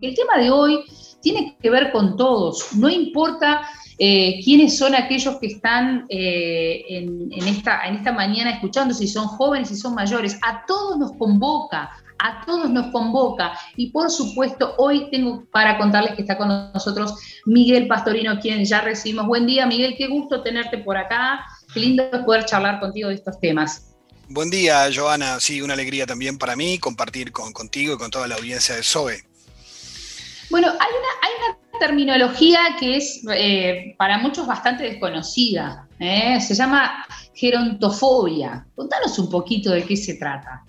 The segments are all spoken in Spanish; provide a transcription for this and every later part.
el tema de hoy tiene que ver con todos, no importa eh, quiénes son aquellos que están eh, en, esta, mañana escuchando, si son jóvenes, si son mayores, a todos nos convoca, a todos nos convoca. Y por supuesto, hoy tengo para contarles que está con nosotros Miguel Pastorino, quien ya recibimos. Buen día, Miguel, qué gusto tenerte por acá. Qué lindo poder charlar contigo de estos temas. Buen día, Joana. Sí, una alegría también para mí compartir con, contigo y con toda la audiencia de SOE. Bueno, hay una, terminología que es eh, para muchos bastante desconocida. ¿eh? Se llama gerontofobia. Contanos un poquito de qué se trata.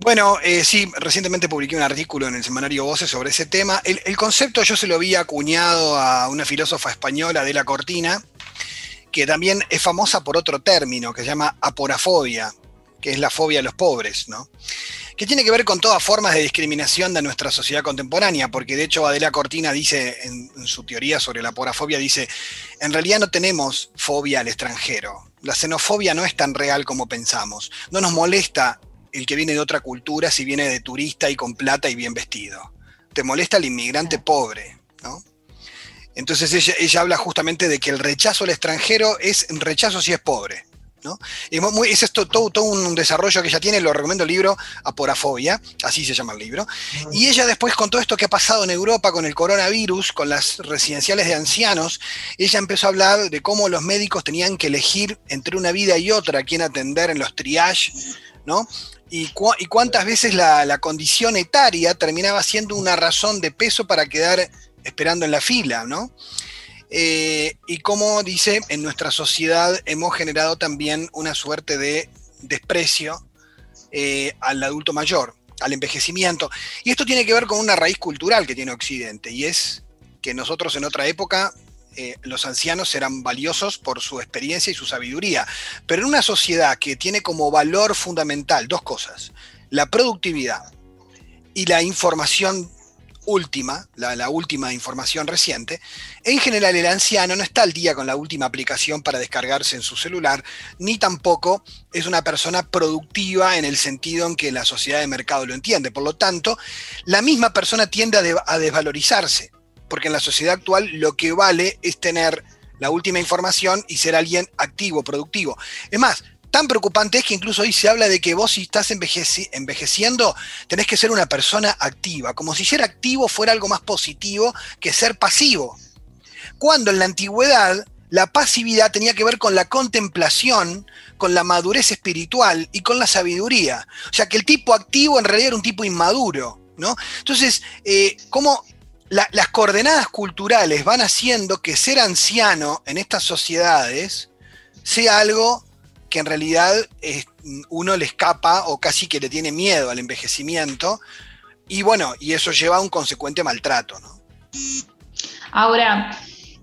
Bueno, eh, sí, recientemente publiqué un artículo en el semanario Voces sobre ese tema. El, concepto yo se lo había acuñado a una filósofa española, Adela Cortina, que también es famosa por otro término que se llama aporafobia, que es la fobia a los pobres, ¿no? que tiene que ver con todas formas de discriminación de nuestra sociedad contemporánea, porque de hecho Adela Cortina dice en, su teoría sobre la aporafobia, dice, en realidad no tenemos fobia al extranjero, la xenofobia no es tan real como pensamos, no nos molesta el que viene de otra cultura si viene de turista y con plata y bien vestido, te molesta el inmigrante pobre, ¿no? Entonces ella, habla justamente de que el rechazo al extranjero es rechazo si es pobre. ¿No? Es esto todo, un desarrollo que ella tiene, lo recomiendo el libro Aporafobia, así se llama el libro. Y ella después con todo esto que ha pasado en Europa con el coronavirus, con las residenciales de ancianos, ella empezó a hablar de cómo los médicos tenían que elegir entre una vida y otra quién atender en los triage, ¿no? Y, cuántas veces la, la condición etaria terminaba siendo una razón de peso para quedar esperando en la fila, ¿no? Eh, y como dice, en nuestra sociedad hemos generado también una suerte de desprecio eh, al adulto mayor, al envejecimiento. Y esto tiene que ver con una raíz cultural que tiene Occidente, y es que nosotros en otra época eh, los ancianos eran valiosos por su experiencia y su sabiduría. Pero en una sociedad que tiene como valor fundamental dos cosas, la productividad y la información última, la, última información reciente, en general el anciano no está al día con la última aplicación para descargarse en su celular, ni tampoco es una persona productiva en el sentido en que la sociedad de mercado lo entiende. Por lo tanto, la misma persona tiende a, a desvalorizarse, porque en la sociedad actual lo que vale es tener la última información y ser alguien activo, productivo. Es más, tan preocupante es que incluso hoy se habla de que vos si estás envejeciendo tenés que ser una persona activa, como si ser activo fuera algo más positivo que ser pasivo. Cuando en la antigüedad la pasividad tenía que ver con la contemplación, con la madurez espiritual y con la sabiduría. O sea que el tipo activo en realidad era un tipo inmaduro. ¿no? Entonces, eh, ¿cómo las coordenadas culturales van haciendo que ser anciano en estas sociedades sea algo que en realidad uno le escapa o casi que le tiene miedo al envejecimiento. Y bueno, y eso lleva a un consecuente maltrato. Ahora,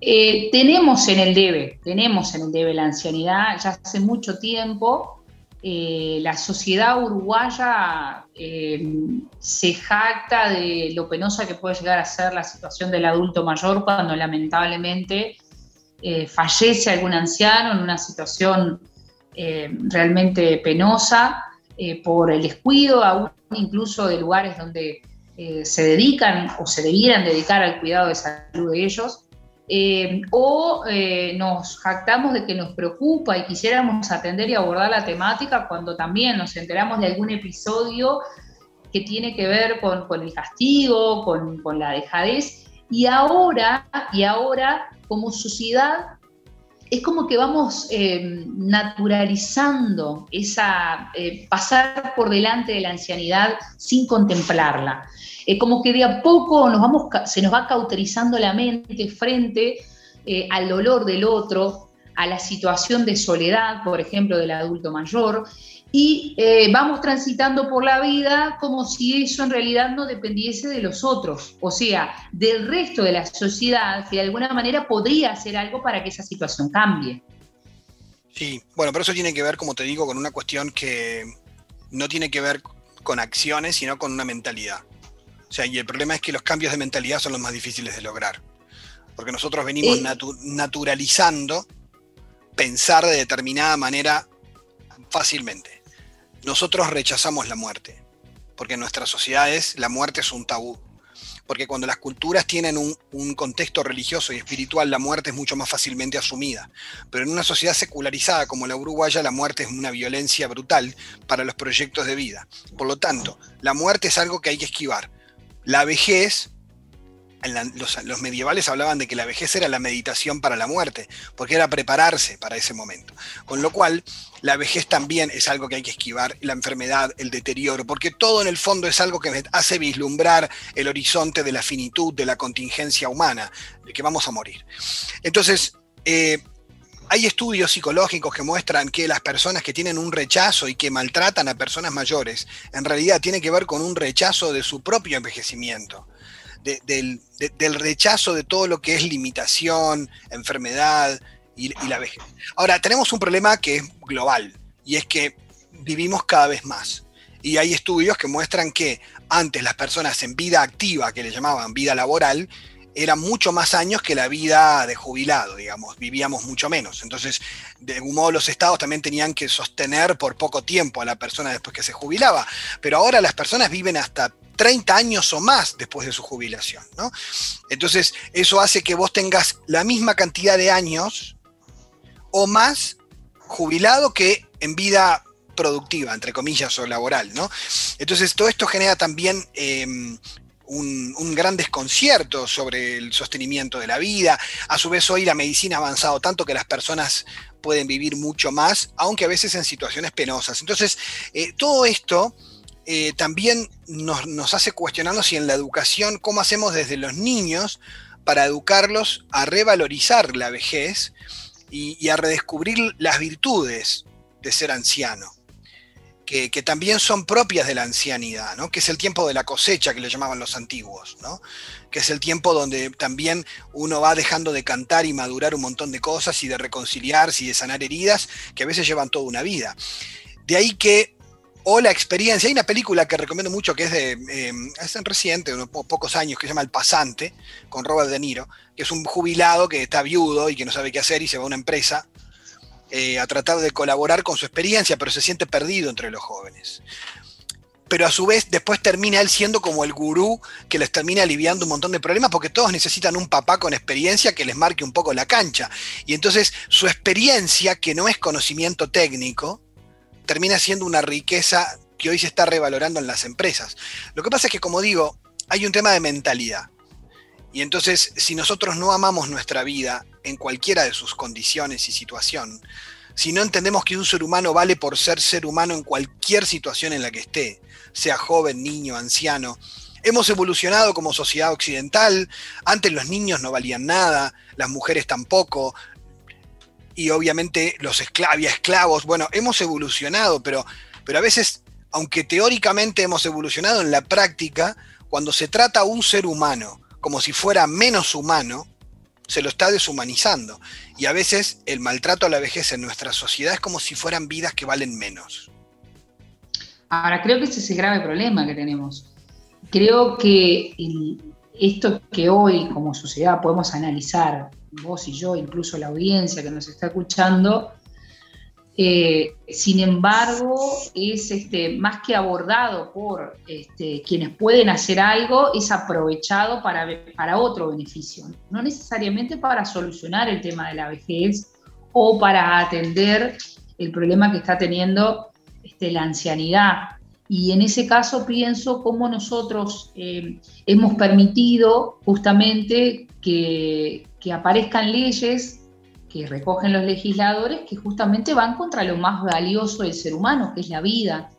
eh, tenemos en el debe, tenemos en el debe la ancianidad ya hace mucho tiempo. Eh, la sociedad uruguaya eh, se jacta de lo penosa que puede llegar a ser la situación del adulto mayor cuando lamentablemente fallece algún anciano en una situación eh, realmente penosa eh, por el descuido, aún incluso de lugares donde eh, se dedican o se debieran dedicar al cuidado de salud de ellos. o nos jactamos de que nos preocupa y quisiéramos atender y abordar la temática cuando también nos enteramos de algún episodio que tiene que ver con, con el castigo, con, con, la dejadez. Y ahora, y ahora, como sociedad, es como que vamos eh, naturalizando esa, eh, pasar por delante de la ancianidad sin contemplarla. Es como que de a poco nos vamos, se nos va cauterizando la mente frente eh, al dolor del otro, a la situación de soledad, por ejemplo, del adulto mayor, y eh, vamos transitando por la vida como si eso en realidad no dependiese de los otros, o sea, del resto de la sociedad que de alguna manera podría hacer algo para que esa situación cambie. Sí, bueno, pero eso tiene que ver, como te digo, con una cuestión que no tiene que ver con acciones, sino con una mentalidad. O sea, y el problema es que los cambios de mentalidad son los más difíciles de lograr, porque nosotros venimos eh. naturalizando pensar de determinada manera fácilmente nosotros rechazamos la muerte, porque en nuestras sociedades la muerte es un tabú. porque cuando las culturas tienen un, un, contexto religioso y espiritual, la muerte es mucho más fácilmente asumida. Pero en una sociedad secularizada como la uruguaya, la muerte es una violencia brutal para los proyectos de vida. Por lo tanto, la muerte es algo que hay que esquivar. La vejez los, medievales hablaban de que la vejez era la meditación para la muerte, porque era prepararse para ese momento. Con lo cual, la vejez también es algo que hay que esquivar, la enfermedad, el deterioro, porque todo en el fondo es algo que hace vislumbrar el horizonte de la finitud, de la contingencia humana, de que vamos a morir. Entonces, eh, hay estudios psicológicos que muestran que las personas que tienen un rechazo y que maltratan a personas mayores, en realidad tiene que ver con un rechazo de su propio envejecimiento del, rechazo de todo lo que es limitación, enfermedad y, la vejez. Ahora, tenemos un problema que es global y es que vivimos cada vez más. Y hay estudios que muestran que antes las personas en vida activa, que le llamaban vida laboral, eran mucho más años que la vida de jubilado, digamos, vivíamos mucho menos. Entonces, de algún modo los estados también tenían que sostener por poco tiempo a la persona después que se jubilaba. Pero ahora las personas viven hasta 30 años o más después de su jubilación. ¿no? Entonces, eso hace que vos tengas la misma cantidad de años o más jubilado que en vida productiva, entre comillas, o laboral. ¿no? Entonces, todo esto genera también em, un, gran desconcierto sobre el sostenimiento de la vida. A su vez, hoy la medicina ha avanzado tanto que las personas pueden vivir mucho más, aunque a veces en situaciones penosas. Entonces, eh, todo esto eh, también nos, hace cuestionarnos si en la educación, cómo hacemos desde los niños para educarlos a revalorizar la vejez y, a redescubrir las virtudes de ser anciano. Que, también son propias de la ancianidad, ¿no? que es el tiempo de la cosecha que le llamaban los antiguos, ¿no? que es el tiempo donde también uno va dejando de cantar y madurar un montón de cosas y de reconciliarse y de sanar heridas que a veces llevan toda una vida. De ahí que o la experiencia. Hay una película que recomiendo mucho que es de eh, reciente, unos pocos años, que se llama El Pasante, con Robert De Niro, que es un jubilado que está viudo y que no sabe qué hacer y se va a una empresa eh, a tratar de colaborar con su experiencia, pero se siente perdido entre los jóvenes. Pero a su vez después termina él siendo como el gurú que les termina aliviando un montón de problemas porque todos necesitan un papá con experiencia que les marque un poco la cancha. Y entonces su experiencia, que no es conocimiento técnico, termina siendo una riqueza que hoy se está revalorando en las empresas. Lo que pasa es que, como digo, hay un tema de mentalidad. Y entonces, si nosotros no amamos nuestra vida en cualquiera de sus condiciones y situación, si no entendemos que un ser humano vale por ser ser humano en cualquier situación en la que esté, sea joven, niño, anciano, hemos evolucionado como sociedad occidental, antes los niños no valían nada, las mujeres tampoco, y obviamente los esclavos. Bueno, hemos evolucionado, pero, pero a veces, aunque teóricamente hemos evolucionado en la práctica, cuando se trata a un ser humano como si fuera menos humano, se lo está deshumanizando. Y a veces el maltrato a la vejez en nuestra sociedad es como si fueran vidas que valen menos. Ahora, creo que ese es el grave problema que tenemos. Creo que esto que hoy como sociedad podemos analizar vos y yo, incluso la audiencia que nos está escuchando, eh, sin embargo, es este, más que abordado por este, quienes pueden hacer algo, es aprovechado para, para otro beneficio, no necesariamente para solucionar el tema de la vejez o para atender el problema que está teniendo este, la ancianidad. Y en ese caso pienso cómo nosotros eh, hemos permitido justamente que, que aparezcan leyes que recogen los legisladores que justamente van contra lo más valioso del ser humano, que es la vida.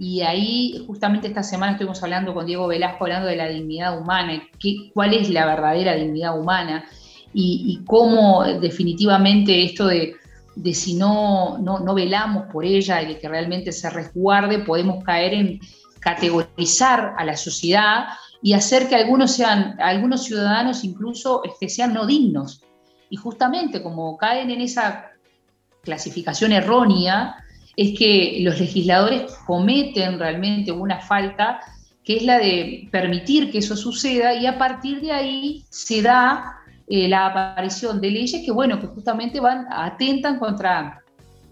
Y ahí, justamente esta semana estuvimos hablando con Diego Velasco, hablando de la dignidad humana, qué, cuál es la verdadera dignidad humana y, cómo definitivamente esto de, de si no, no, no, velamos por ella y de que realmente se resguarde, podemos caer en categorizar a la sociedad y hacer que algunos sean, algunos ciudadanos incluso este, sean no dignos. Y justamente como caen en esa clasificación errónea, es que los legisladores cometen realmente una falta que es la de permitir que eso suceda y a partir de ahí se da eh, la aparición de leyes que, bueno, que justamente van, atentan contra,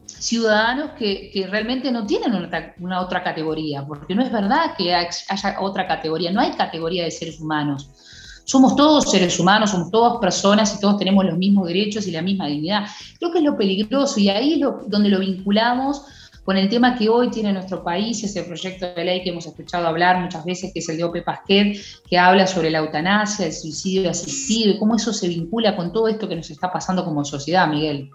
ciudadanos que, realmente no tienen una, otra categoría, porque no es verdad que haya otra categoría, no hay categoría de seres humanos. Somos todos seres humanos, somos todas personas y todos tenemos los mismos derechos y la misma dignidad. Creo que es lo peligroso y ahí es donde lo vinculamos con el tema que hoy tiene nuestro país, ese proyecto de ley que hemos escuchado hablar muchas veces, que es el de Ope Pasquet, que habla sobre la eutanasia, el suicidio asistido y cómo eso se vincula con todo esto que nos está pasando como sociedad, Miguel.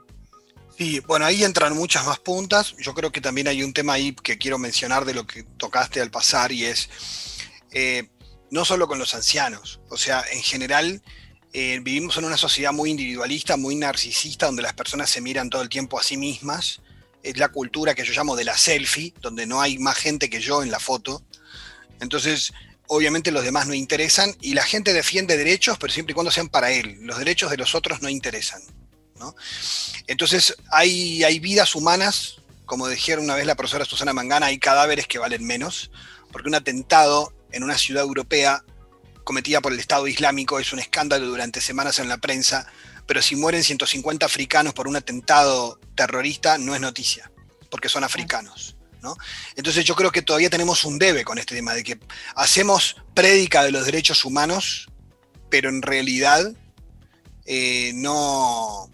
Sí, bueno, ahí entran muchas más puntas. Yo creo que también hay un tema ahí que quiero mencionar de lo que tocaste al pasar y es eh, no solo con los ancianos, o sea, en general eh, vivimos en una sociedad muy individualista, muy narcisista, donde las personas se miran todo el tiempo a sí mismas es la cultura que yo llamo de la selfie, donde no hay más gente que yo en la foto. Entonces, obviamente los demás no interesan y la gente defiende derechos, pero siempre y cuando sean para él. Los derechos de los otros no interesan. Entonces, hay, hay vidas humanas, como dijeron una vez la profesora Susana Mangana, hay cadáveres que valen menos, porque un atentado en una ciudad europea cometida por el Estado Islámico es un escándalo durante semanas en la prensa, pero si mueren 150 africanos por un atentado terrorista, no es noticia, porque son africanos. ¿no? Entonces yo creo que todavía tenemos un debe con este tema, de que hacemos prédica de los derechos humanos, pero en realidad eh, no,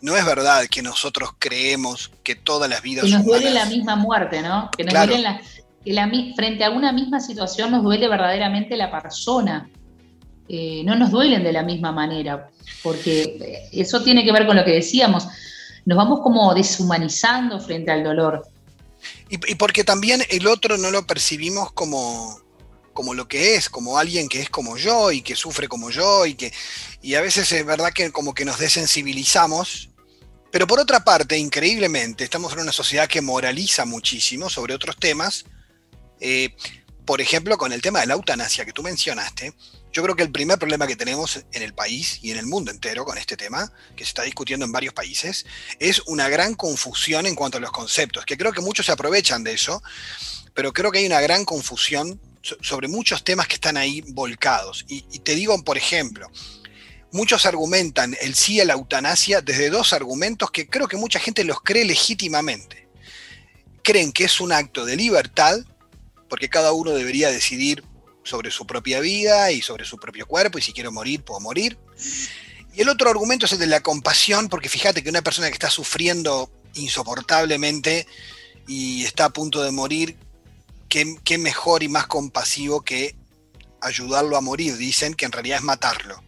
no es verdad que nosotros creemos que todas las vidas... Que nos duele la misma muerte, ¿no? Que nos duele la, que frente a una misma situación nos duele verdaderamente la persona. Eh, no nos duelen de la misma manera, porque eso tiene que ver con lo que decíamos, nos vamos como deshumanizando frente al dolor. Y, porque también el otro no lo percibimos como, como lo que es, como alguien que es como yo y que sufre como yo y que y a veces es verdad que como que nos desensibilizamos, pero por otra parte, increíblemente, estamos en una sociedad que moraliza muchísimo sobre otros temas, eh, por ejemplo, con el tema de la eutanasia que tú mencionaste, yo creo que el primer problema que tenemos en el país y en el mundo entero con este tema, que se está discutiendo en varios países, es una gran confusión en cuanto a los conceptos, que creo que muchos se aprovechan de eso, pero creo que hay una gran confusión sobre muchos temas que están ahí volcados. Y, te digo, por ejemplo, muchos argumentan el sí a la eutanasia desde dos argumentos que creo que mucha gente los cree legítimamente. Creen que es un acto de libertad, porque cada uno debería decidir sobre su propia vida y sobre su propio cuerpo, y si quiero morir, puedo morir. Y el otro argumento es el de la compasión, porque fíjate que una persona que está sufriendo insoportablemente y está a punto de morir, qué, mejor y más compasivo que ayudarlo a morir, dicen que en realidad es matarlo.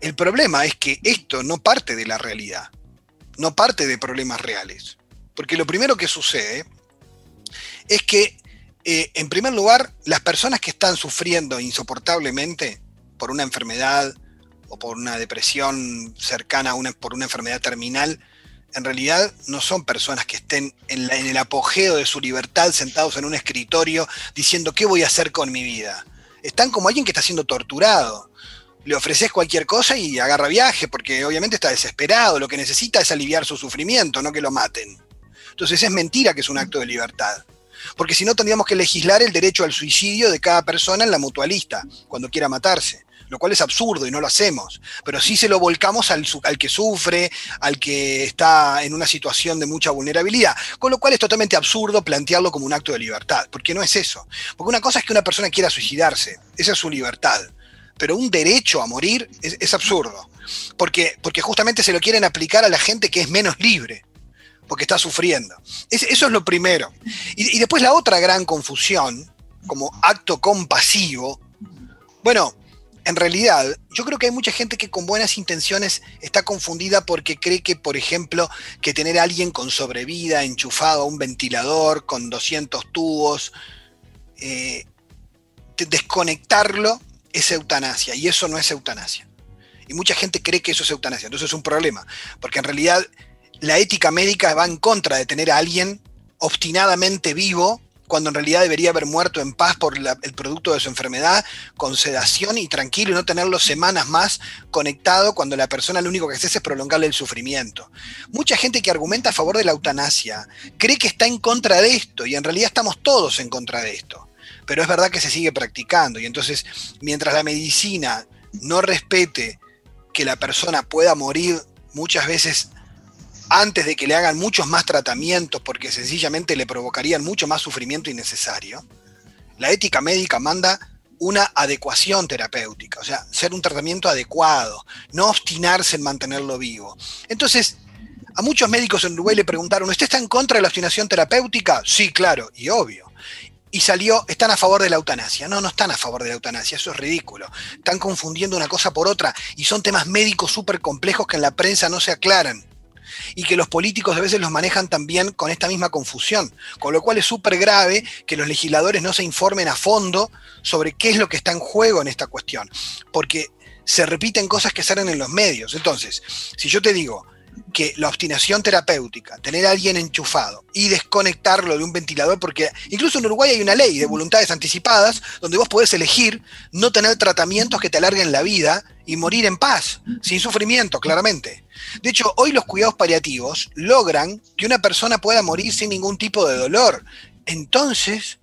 El problema es que esto no parte de la realidad, no parte de problemas reales, porque lo primero que sucede es que eh, en primer lugar, las personas que están sufriendo insoportablemente por una enfermedad o por una depresión cercana a una, por una enfermedad terminal, en realidad no son personas que estén en, en, el apogeo de su libertad sentados en un escritorio diciendo qué voy a hacer con mi vida. Están como alguien que está siendo torturado. Le ofreces cualquier cosa y agarra viaje porque obviamente está desesperado. Lo que necesita es aliviar su sufrimiento, no que lo maten. Entonces es mentira que es un acto de libertad porque si no tendríamos que legislar el derecho al suicidio de cada persona en la mutualista, cuando quiera matarse lo cual es absurdo y no lo hacemos, pero sí se lo volcamos al, que sufre, al que está en una situación de mucha vulnerabilidad, con lo cual es totalmente absurdo plantearlo como un acto de libertad, porque no es eso. Porque una cosa es que una persona quiera suicidarse, esa es su libertad, pero un derecho a morir es, absurdo, porque justamente se lo quieren aplicar a la gente que es menos libre porque está sufriendo. eso es lo primero. Y, después la otra gran confusión, como acto compasivo, bueno, en realidad, yo creo que hay mucha gente que con buenas intenciones está confundida porque cree que, por ejemplo, que tener a alguien con sobrevida, enchufado a un ventilador, con 200 tubos, eh, desconectarlo es eutanasia, y eso no es eutanasia. Y mucha gente cree que eso es eutanasia, entonces es un problema, porque en realidad la ética médica va en contra de tener a alguien obstinadamente vivo cuando en realidad debería haber muerto en paz por el producto de su enfermedad, con sedación y tranquilo y no tenerlo semanas más conectado cuando la persona lo único que hace es prolongarle el sufrimiento. Mucha gente que argumenta a favor de la eutanasia cree que está en contra de esto y en realidad estamos todos en contra de esto. Pero es verdad que se sigue practicando y entonces mientras la medicina no respete que la persona pueda morir muchas veces antes de que le hagan muchos más tratamientos porque sencillamente le provocarían mucho más sufrimiento innecesario, la ética médica manda una adecuación terapéutica, o sea, ser un tratamiento adecuado, no obstinarse en mantenerlo vivo. Entonces, a muchos médicos en Uruguay le preguntaron, ¿usted está en contra de la obstinación terapéutica? Sí, claro, y obvio. Y salió, están a favor de la eutanasia. No, no están a favor de la eutanasia, eso es ridículo. Están confundiendo una cosa por otra y son temas médicos súper complejos que en la prensa no se aclaran y que los políticos a veces los manejan también con esta misma confusión, con lo cual es súper grave que los legisladores no se informen a fondo sobre qué es lo que está en juego en esta cuestión, porque se repiten cosas que salen en los medios. Entonces, si yo te digo, que la obstinación terapéutica, tener a alguien enchufado y desconectarlo de un ventilador, porque incluso en Uruguay hay una ley de voluntades anticipadas donde vos podés elegir no tener tratamientos que te alarguen la vida y morir en paz, sin sufrimiento, claramente. De hecho, hoy los cuidados paliativos logran que una persona pueda morir sin ningún tipo de dolor. Entonces,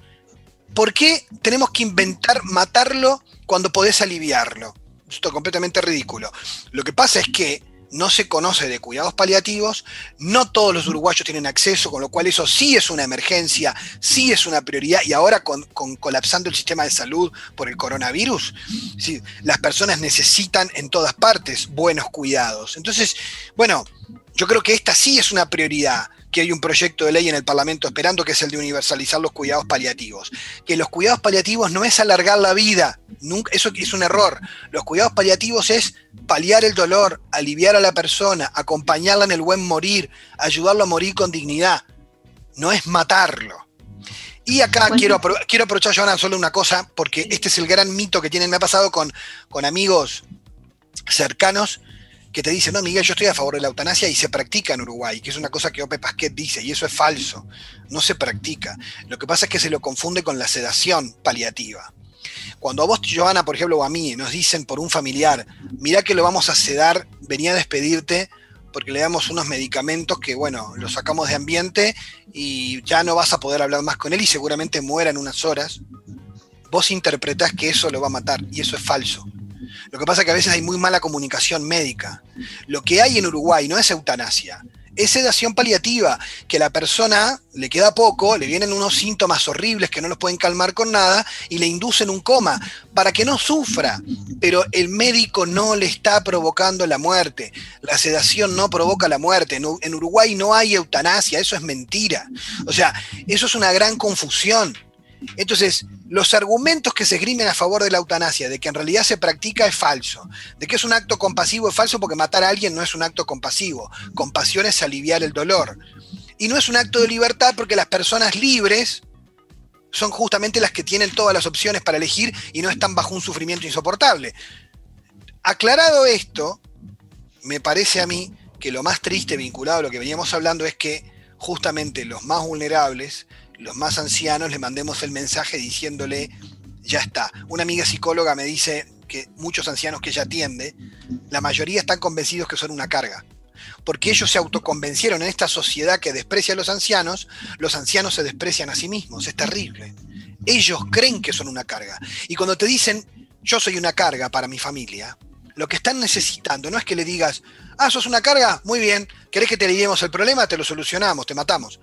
¿por qué tenemos que inventar matarlo cuando podés aliviarlo? Esto es completamente ridículo. Lo que pasa es que no se conoce de cuidados paliativos, no todos los uruguayos tienen acceso, con lo cual eso sí es una emergencia, sí es una prioridad, y ahora con, colapsando el sistema de salud por el coronavirus, las personas necesitan en todas partes buenos cuidados. Entonces, bueno, yo creo que esta sí es una prioridad que hay un proyecto de ley en el Parlamento esperando, que es el de universalizar los cuidados paliativos. Que los cuidados paliativos no es alargar la vida, nunca, eso es un error. Los cuidados paliativos es paliar el dolor, aliviar a la persona, acompañarla en el buen morir, ayudarlo a morir con dignidad. No es matarlo. Y acá quiero, quiero aprovechar, Joana, solo una cosa, porque este es el gran mito que tienen. Me ha pasado con, con amigos cercanos que te dice, no, Miguel, yo estoy a favor de la eutanasia y se practica en Uruguay, que es una cosa que Ope Pasquet dice, y eso es falso, no se practica. Lo que pasa es que se lo confunde con la sedación paliativa. Cuando a vos, Joana, por ejemplo, o a mí, nos dicen por un familiar, mirá que lo vamos a sedar, venía a despedirte porque le damos unos medicamentos que, bueno, los sacamos de ambiente y ya no vas a poder hablar más con él y seguramente muera en unas horas, vos interpretás que eso lo va a matar y eso es falso. Lo que pasa es que a veces hay muy mala comunicación médica. Lo que hay en Uruguay no es eutanasia, es sedación paliativa, que la persona le queda poco, le vienen unos síntomas horribles que no los pueden calmar con nada y le inducen un coma para que no sufra. Pero el médico no le está provocando la muerte. La sedación no provoca la muerte. En Uruguay no hay eutanasia, eso es mentira. O sea, eso es una gran confusión. Entonces, los argumentos que se esgrimen a favor de la eutanasia, de que en realidad se practica, es falso. De que es un acto compasivo, es falso porque matar a alguien no es un acto compasivo. Compasión es aliviar el dolor. Y no es un acto de libertad porque las personas libres son justamente las que tienen todas las opciones para elegir y no están bajo un sufrimiento insoportable. Aclarado esto, me parece a mí que lo más triste vinculado a lo que veníamos hablando es que justamente los más vulnerables los más ancianos le mandemos el mensaje diciéndole, ya está. Una amiga psicóloga me dice que muchos ancianos que ella atiende, la mayoría están convencidos que son una carga. Porque ellos se autoconvencieron en esta sociedad que desprecia a los ancianos, los ancianos se desprecian a sí mismos, es terrible. Ellos creen que son una carga. Y cuando te dicen, yo soy una carga para mi familia, lo que están necesitando no es que le digas, ah, sos una carga, muy bien, ¿querés que te aliviemos el problema? Te lo solucionamos, te matamos.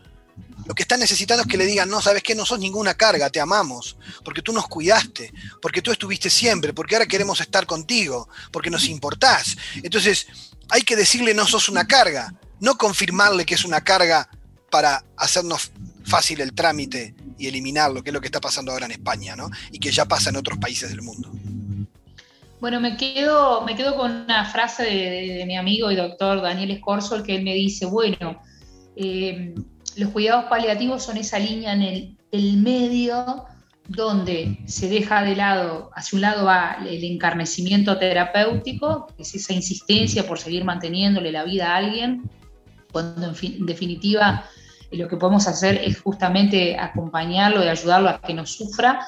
Lo que están necesitando es que le digan, no, sabes qué, no sos ninguna carga, te amamos, porque tú nos cuidaste, porque tú estuviste siempre, porque ahora queremos estar contigo, porque nos importás. Entonces, hay que decirle, no sos una carga, no confirmarle que es una carga para hacernos fácil el trámite y eliminarlo, que es lo que está pasando ahora en España, ¿no? Y que ya pasa en otros países del mundo. Bueno, me quedo, me quedo con una frase de, mi amigo y doctor Daniel Escorzol, que él me dice, bueno, eh, los cuidados paliativos son esa línea en el, medio donde se deja de lado, hacia un lado va el encarnecimiento terapéutico, que es esa insistencia por seguir manteniéndole la vida a alguien, cuando en, definitiva lo que podemos hacer es justamente acompañarlo y ayudarlo a que no sufra,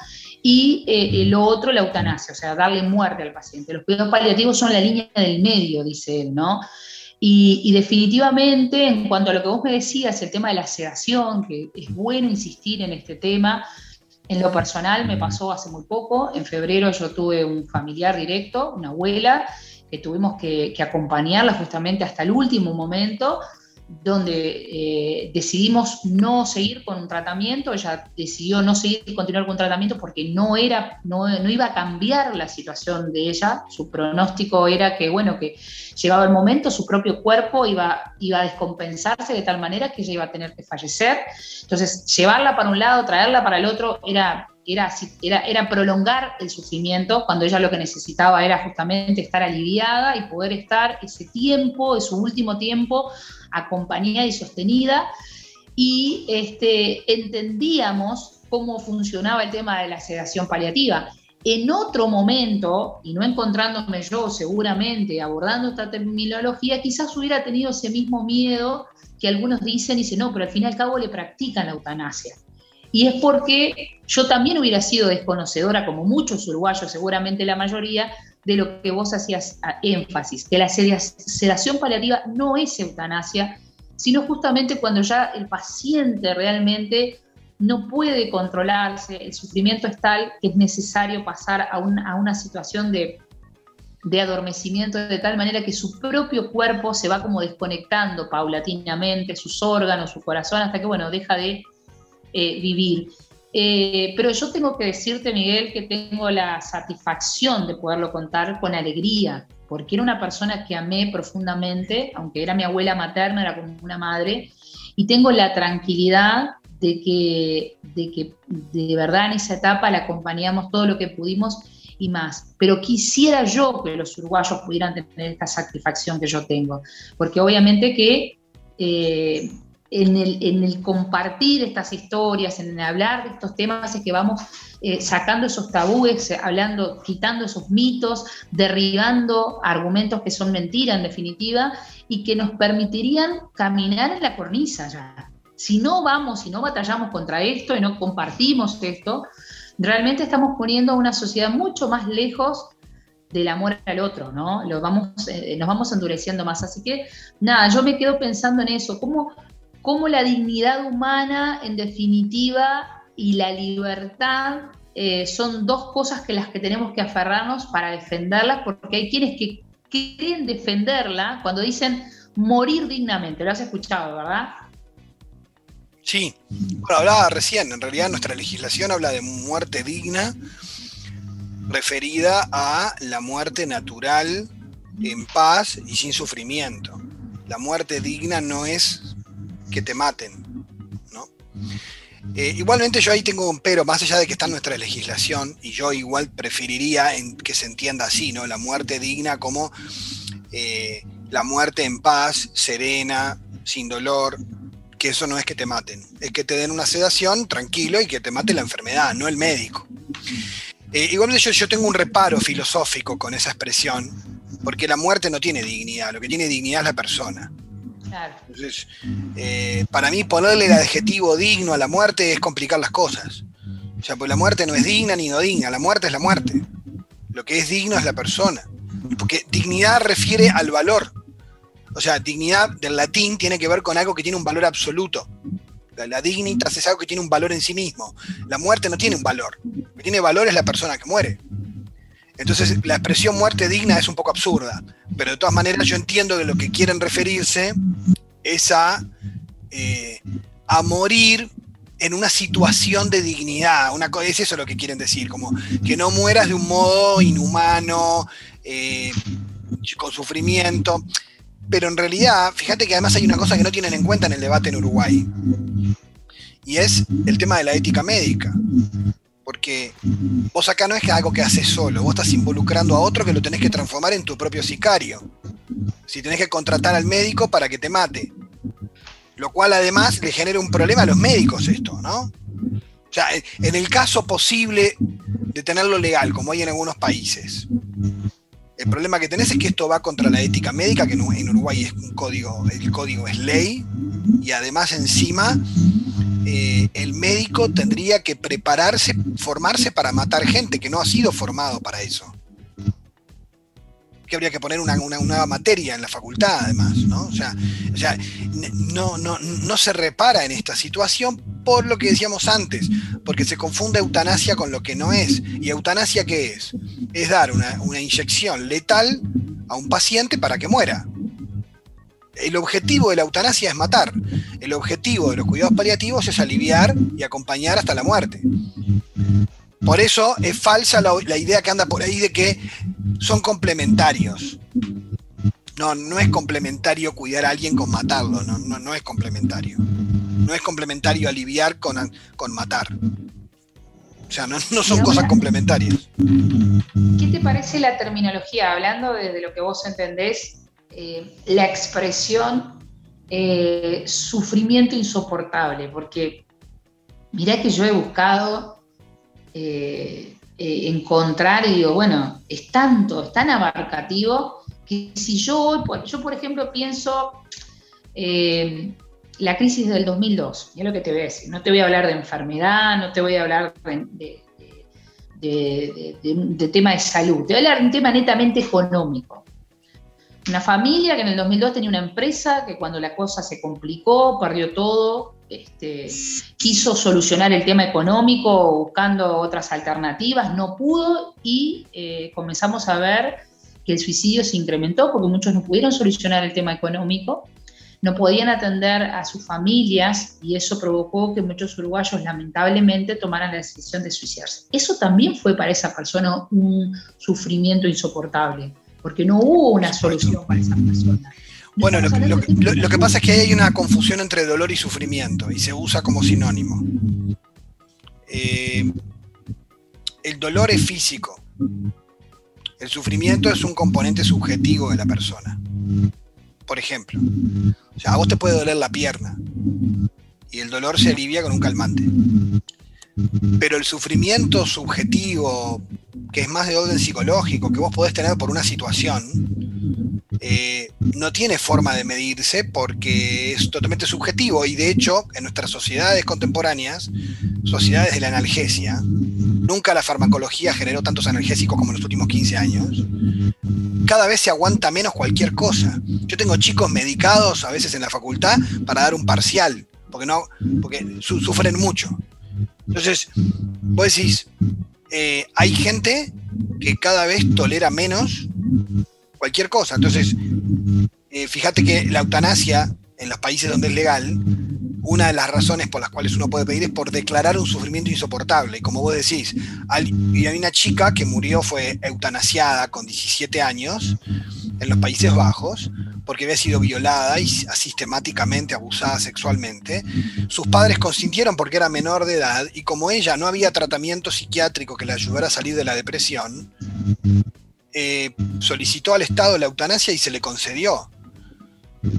y eh, lo otro, la eutanasia, o sea, darle muerte al paciente. Los cuidados paliativos son la línea del medio, dice él, ¿no? Y, definitivamente, en cuanto a lo que vos me decías, el tema de la sedación, que es bueno insistir en este tema, en lo personal me pasó hace muy poco, en febrero yo tuve un familiar directo, una abuela, que tuvimos que, acompañarla justamente hasta el último momento, donde eh, decidimos no seguir con un tratamiento, ella decidió no seguir continuar con un tratamiento porque no, era, no, iba a cambiar la situación de ella, su pronóstico era que, bueno, que llegaba el momento, su propio cuerpo iba, iba a descompensarse de tal manera que ella iba a tener que fallecer, entonces llevarla para un lado, traerla para el otro, era era, prolongar el sufrimiento cuando ella lo que necesitaba era justamente estar aliviada y poder estar ese tiempo, su último tiempo, acompañada y sostenida. Y este, entendíamos cómo funcionaba el tema de la sedación paliativa. En otro momento, y no encontrándome yo seguramente abordando esta terminología, quizás hubiera tenido ese mismo miedo que algunos dicen y dicen, no, pero al fin y al cabo le practican la eutanasia. Y es porque yo también hubiera sido desconocedora, como muchos uruguayos, seguramente la mayoría, de lo que vos hacías énfasis, que la sedación paliativa no es eutanasia, sino justamente cuando ya el paciente realmente no puede controlarse, el sufrimiento es tal que es necesario pasar a, una situación de, de adormecimiento de tal manera que su propio cuerpo se va como desconectando paulatinamente, sus órganos, su corazón, hasta que, bueno, deja de eh, vivir. Eh, pero yo tengo que decirte, Miguel, que tengo la satisfacción de poderlo contar con alegría, porque era una persona que amé profundamente, aunque era mi abuela materna, era como una madre, y tengo la tranquilidad de que, de que de verdad en esa etapa la acompañamos todo lo que pudimos y más. Pero quisiera yo que los uruguayos pudieran tener esta satisfacción que yo tengo, porque obviamente que eh, en el, compartir estas historias, en hablar de estos temas, es que vamos eh, sacando esos tabúes, hablando, quitando esos mitos, derribando argumentos que son mentiras en definitiva y que nos permitirían caminar en la cornisa ya. Si no vamos, si no batallamos contra esto y no compartimos esto, realmente estamos poniendo a una sociedad mucho más lejos del amor al otro, ¿no? Lo vamos, eh, nos vamos endureciendo más. Así que, nada, yo me quedo pensando en eso, cómo cómo la dignidad humana, en definitiva, y la libertad eh, son dos cosas que las que tenemos que aferrarnos para defenderlas, porque hay quienes que quieren defenderla cuando dicen morir dignamente. Lo has escuchado, ¿verdad? Sí, bueno, hablaba recién, en realidad nuestra legislación habla de muerte digna referida a la muerte natural en paz y sin sufrimiento. La muerte digna no es que te maten, ¿no? Eh, igualmente yo ahí tengo un pero, más allá de que está en nuestra legislación, y yo igual preferiría en que se entienda así, ¿no? La muerte digna como eh, la muerte en paz, serena, sin dolor, que eso no es que te maten, es que te den una sedación tranquilo y que te mate la enfermedad, no el médico. Eh, igualmente yo, yo tengo un reparo filosófico con esa expresión, porque la muerte no tiene dignidad, lo que tiene dignidad es la persona. Entonces, eh, para mí ponerle el adjetivo digno a la muerte es complicar las cosas. O sea, pues la muerte no es digna ni no digna, la muerte es la muerte. Lo que es digno es la persona. Porque dignidad refiere al valor. O sea, dignidad del latín tiene que ver con algo que tiene un valor absoluto. La, la dignitas es algo que tiene un valor en sí mismo. La muerte no tiene un valor. Lo que tiene valor es la persona que muere. Entonces, la expresión muerte digna es un poco absurda, pero de todas maneras yo entiendo que lo que quieren referirse es a, eh, a morir en una situación de dignidad. Una, es eso lo que quieren decir, como que no mueras de un modo inhumano, eh, con sufrimiento. Pero en realidad, fíjate que además hay una cosa que no tienen en cuenta en el debate en Uruguay, y es el tema de la ética médica porque vos acá no es que algo que haces solo, vos estás involucrando a otro que lo tenés que transformar en tu propio sicario. Si tenés que contratar al médico para que te mate. Lo cual además le genera un problema a los médicos esto, ¿no? O sea, en el caso posible de tenerlo legal, como hay en algunos países, el problema que tenés es que esto va contra la ética médica, que en Uruguay es un código, el código es ley, y además encima eh, el médico tendría que prepararse, formarse para matar gente que no ha sido formado para eso. Que habría que poner una, nueva materia en la facultad, además, ¿no? O sea, no, no, se repara en esta situación por lo que decíamos antes, porque se confunde eutanasia con lo que no es. ¿Y eutanasia qué es? Es dar una, una inyección letal a un paciente para que muera. El objetivo de la eutanasia es matar. El objetivo de los cuidados paliativos es aliviar y acompañar hasta la muerte. Por eso es falsa la, idea que anda por ahí de que son complementarios. No, no es complementario cuidar a alguien con matarlo, no, no, es complementario. No es complementario aliviar con, con matar. O sea, no, son cosas complementarias. ¿Qué te parece la terminología? Hablando desde lo que vos entendés, eh, la expresión eh, sufrimiento insoportable, porque mirá que yo he buscado eh, encontrar y digo, bueno, es tanto, es tan abarcativo que si yo yo por ejemplo pienso la crisis del 2002, es lo que te voy a decir, no te voy a hablar de enfermedad, no te voy a hablar de, tema de salud, te voy a hablar de un tema netamente económico. Una familia que en el 2002 tenía una empresa que cuando la cosa se complicó, perdió todo, este, quiso solucionar el tema económico buscando otras alternativas, no pudo y eh, comenzamos a ver que el suicidio se incrementó porque muchos no pudieron solucionar el tema económico no podían atender a sus familias y eso provocó que muchos uruguayos lamentablemente tomaran la decisión de suicidarse. Eso también fue para esa persona un sufrimiento insoportable, porque no hubo una solución para esa persona. Bueno, lo, que pasa es que hay una confusión entre dolor y sufrimiento y se usa como sinónimo. Eh, el dolor es físico. El sufrimiento es un componente subjetivo de la persona por ejemplo. O sea, a vos te puede doler la pierna y el dolor se alivia con un calmante. Pero el sufrimiento subjetivo, que es más de orden psicológico, que vos podés tener por una situación, eh, no tiene forma de medirse porque es totalmente subjetivo y de hecho en nuestras sociedades contemporáneas, sociedades de la analgesia, nunca la farmacología generó tantos analgésicos como en los últimos 15 años, cada vez se aguanta menos cualquier cosa. Yo tengo chicos medicados a veces en la facultad para dar un parcial, porque, no, porque sufren mucho. Entonces, vos decís, eh, hay gente que cada vez tolera menos cualquier cosa. Entonces, eh, fíjate que la eutanasia en los países donde es legal, una de las razones por las cuales uno puede pedir es por declarar un sufrimiento insoportable. Y como vos decís, hay una chica que murió, fue eutanasiada con 17 años en los Países Bajos, porque había sido violada y sistemáticamente abusada sexualmente. Sus padres consintieron porque era menor de edad y como ella no había tratamiento psiquiátrico que le ayudara a salir de la depresión, eh, solicitó al Estado la eutanasia y se le concedió.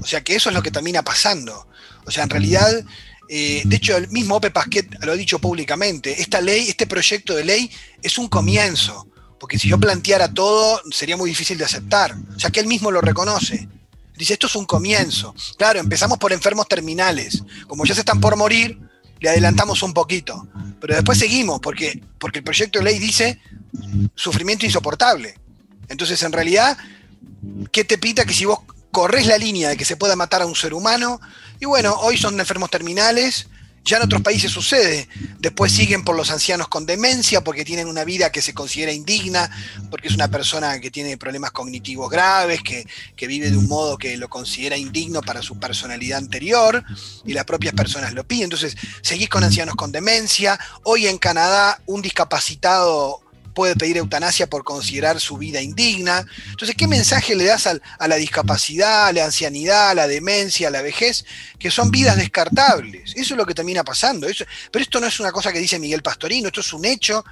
O sea que eso es lo que termina pasando. O sea, en realidad, eh, de hecho, el mismo Ope Pasquet lo ha dicho públicamente, esta ley, este proyecto de ley es un comienzo, porque si yo planteara todo sería muy difícil de aceptar. O sea que él mismo lo reconoce. Dice, esto es un comienzo. Claro, empezamos por enfermos terminales. Como ya se están por morir, le adelantamos un poquito. Pero después seguimos, porque, porque el proyecto de ley dice sufrimiento insoportable. Entonces, en realidad, ¿qué te pita que si vos corres la línea de que se pueda matar a un ser humano? Y bueno, hoy son enfermos terminales, ya en otros países sucede. Después siguen por los ancianos con demencia porque tienen una vida que se considera indigna, porque es una persona que tiene problemas cognitivos graves, que, vive de un modo que lo considera indigno para su personalidad anterior y las propias personas lo piden. Entonces, seguís con ancianos con demencia. Hoy en Canadá, un discapacitado puede pedir eutanasia por considerar su vida indigna. Entonces, ¿qué mensaje le das a la discapacidad, a la ancianidad, a la demencia, a la vejez? Que son vidas descartables. Eso es lo que termina pasando. pero esto no es una cosa que dice Miguel Pastorino, esto es un hecho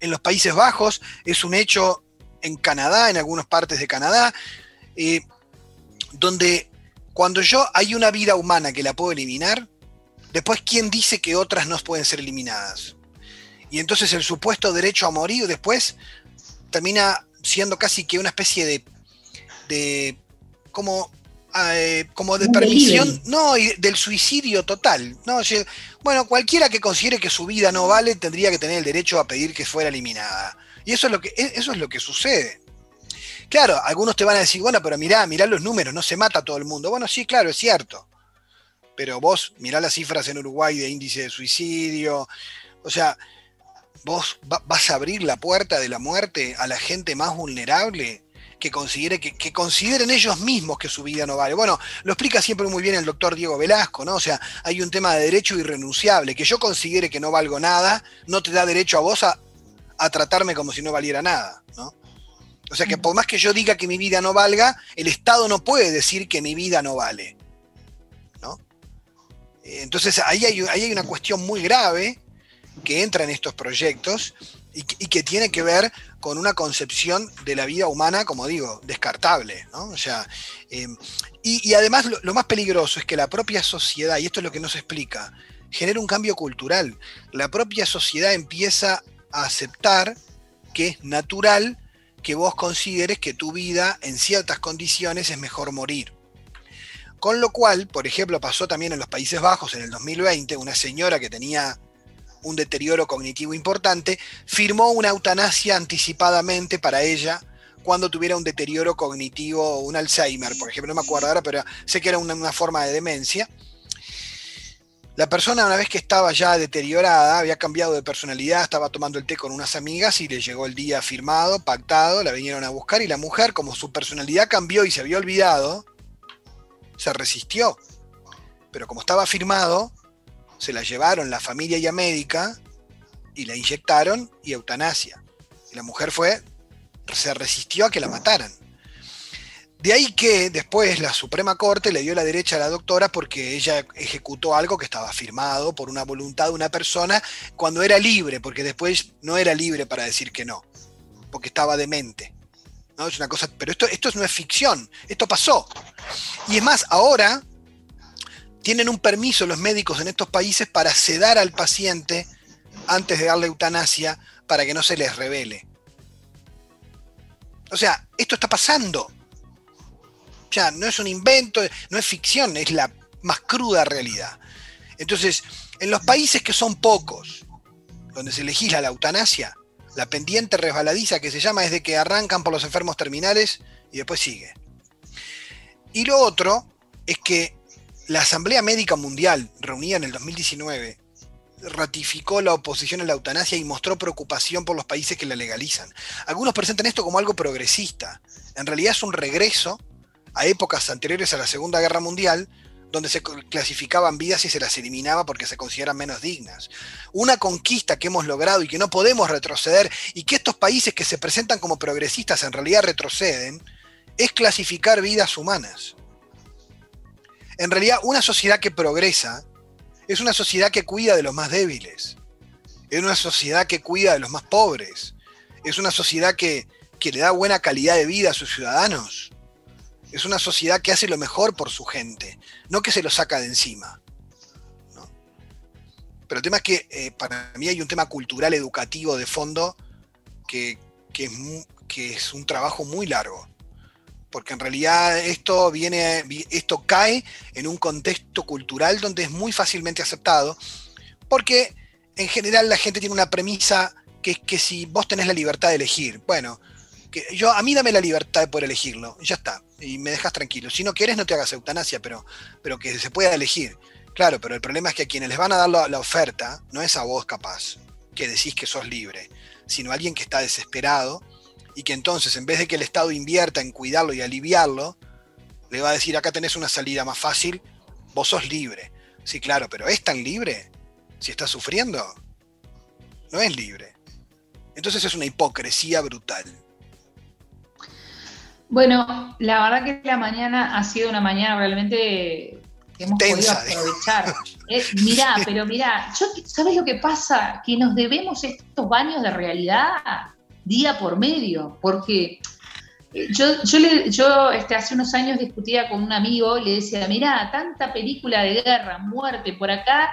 en los Países Bajos, es un hecho en Canadá, en algunas partes de Canadá, eh, donde cuando yo hay una vida humana que la puedo eliminar, después, ¿quién dice que otras no pueden ser eliminadas? Y entonces el supuesto derecho a morir después termina siendo casi que una especie de, de como, eh, como de permisión, no, del suicidio total. ¿no? bueno, cualquiera que considere que su vida no vale tendría que tener el derecho a pedir que fuera eliminada. Y eso es lo que, e, eso es lo que sucede. Claro, algunos te van a decir, bueno, pero mirá, mirá los números, no se mata a todo el mundo. Bueno, sí, claro, es cierto. Pero vos mirá las cifras en Uruguay de índice de suicidio. O sea, vos vas a abrir la puerta de la muerte a la gente más vulnerable que, considere, que, consideren ellos mismos que su vida no vale. Bueno, lo explica siempre muy bien el doctor Diego Velasco, ¿no? O sea, hay un tema de derecho irrenunciable, que yo considere que no valgo nada, no te da derecho a vos a, a tratarme como si no valiera nada, ¿no? O sea que por más que yo diga que mi vida no valga, el Estado no puede decir que mi vida no vale. ¿no? Entonces ahí hay, ahí hay una cuestión muy grave que entra en estos proyectos y, que tiene que ver con una concepción de la vida humana, como digo, descartable. ¿no? O sea, em, y, además lo, más peligroso es que la propia sociedad, y esto es lo que nos explica, genera un cambio cultural. La propia sociedad empieza a aceptar que es natural que vos consideres que tu vida en ciertas condiciones es mejor morir. Con lo cual, por ejemplo, pasó también en los Países Bajos en el 2020, una señora que tenía un deterioro cognitivo importante, firmó una eutanasia anticipadamente para ella cuando tuviera un deterioro cognitivo, un Alzheimer, por ejemplo, no me acuerdo ahora, pero sé que era una, forma de demencia. La persona, una vez que estaba ya deteriorada, había cambiado de personalidad, estaba tomando el té con unas amigas y le llegó el día firmado, pactado, la vinieron a buscar y la mujer, como su personalidad cambió y se había olvidado, se resistió. Pero como estaba firmado, se la llevaron la familia y médica y la inyectaron y eutanasia. Y la mujer fue, se resistió a que la mataran. De ahí que después la Suprema Corte le dio la derecha a la doctora porque ella ejecutó algo que estaba firmado por una voluntad de una persona cuando era libre, porque después no era libre para decir que no, porque estaba demente. ¿no? Es una cosa, pero esto, esto no es ficción, esto pasó. Y es más, ahora tienen un permiso los médicos en estos países para sedar al paciente antes de darle eutanasia para que no se les revele. O sea, esto está pasando. Ya, no es un invento, no es ficción, es la más cruda realidad. Entonces, en los países que son pocos, donde se legisla la eutanasia, la pendiente resbaladiza que se llama es de que arrancan por los enfermos terminales y después sigue. Y lo otro es que la Asamblea Médica Mundial, reunida en el 2019, ratificó la oposición a la eutanasia y mostró preocupación por los países que la legalizan. Algunos presentan esto como algo progresista. En realidad es un regreso a épocas anteriores a la Segunda Guerra Mundial, donde se clasificaban vidas y se las eliminaba porque se consideran menos dignas. Una conquista que hemos logrado y que no podemos retroceder y que estos países que se presentan como progresistas en realidad retroceden, es clasificar vidas humanas. En realidad, una sociedad que progresa es una sociedad que cuida de los más débiles, es una sociedad que cuida de los más pobres, es una sociedad que, le da buena calidad de vida a sus ciudadanos, es una sociedad que hace lo mejor por su gente, no que se lo saca de encima. Pero el tema es que eh, para mí hay un tema cultural educativo de fondo que, que es un trabajo muy largo porque en realidad esto viene, esto cae en un contexto cultural donde es muy fácilmente aceptado, porque en general la gente tiene una premisa que es que si vos tenés la libertad de elegir, bueno, que yo a mí dame la libertad de poder elegirlo, ya está, y me dejas tranquilo. Si no quieres no te hagas eutanasia, pero, pero que se pueda elegir. Claro, pero el problema es que a quienes les van a dar la, la oferta no es a vos capaz, que decís que sos libre, sino a alguien que está desesperado y que entonces en vez de que el Estado invierta en cuidarlo y aliviarlo, le va a decir acá tenés una salida más fácil, vos sos libre. Sí, claro, pero ¿es tan libre? Si está sufriendo, no es libre. Entonces es una hipocresía brutal. Bueno, la verdad que la mañana ha sido una mañana realmente que hemos podido aprovechar. Eh, mirá, pero mirá, ¿sabes lo que pasa? Que nos debemos estos baños de realidad día por medio, porque eh, yo, yo, le, yo este, hace unos años discutía con un amigo y le decía, mirá, tanta película de guerra, muerte por acá,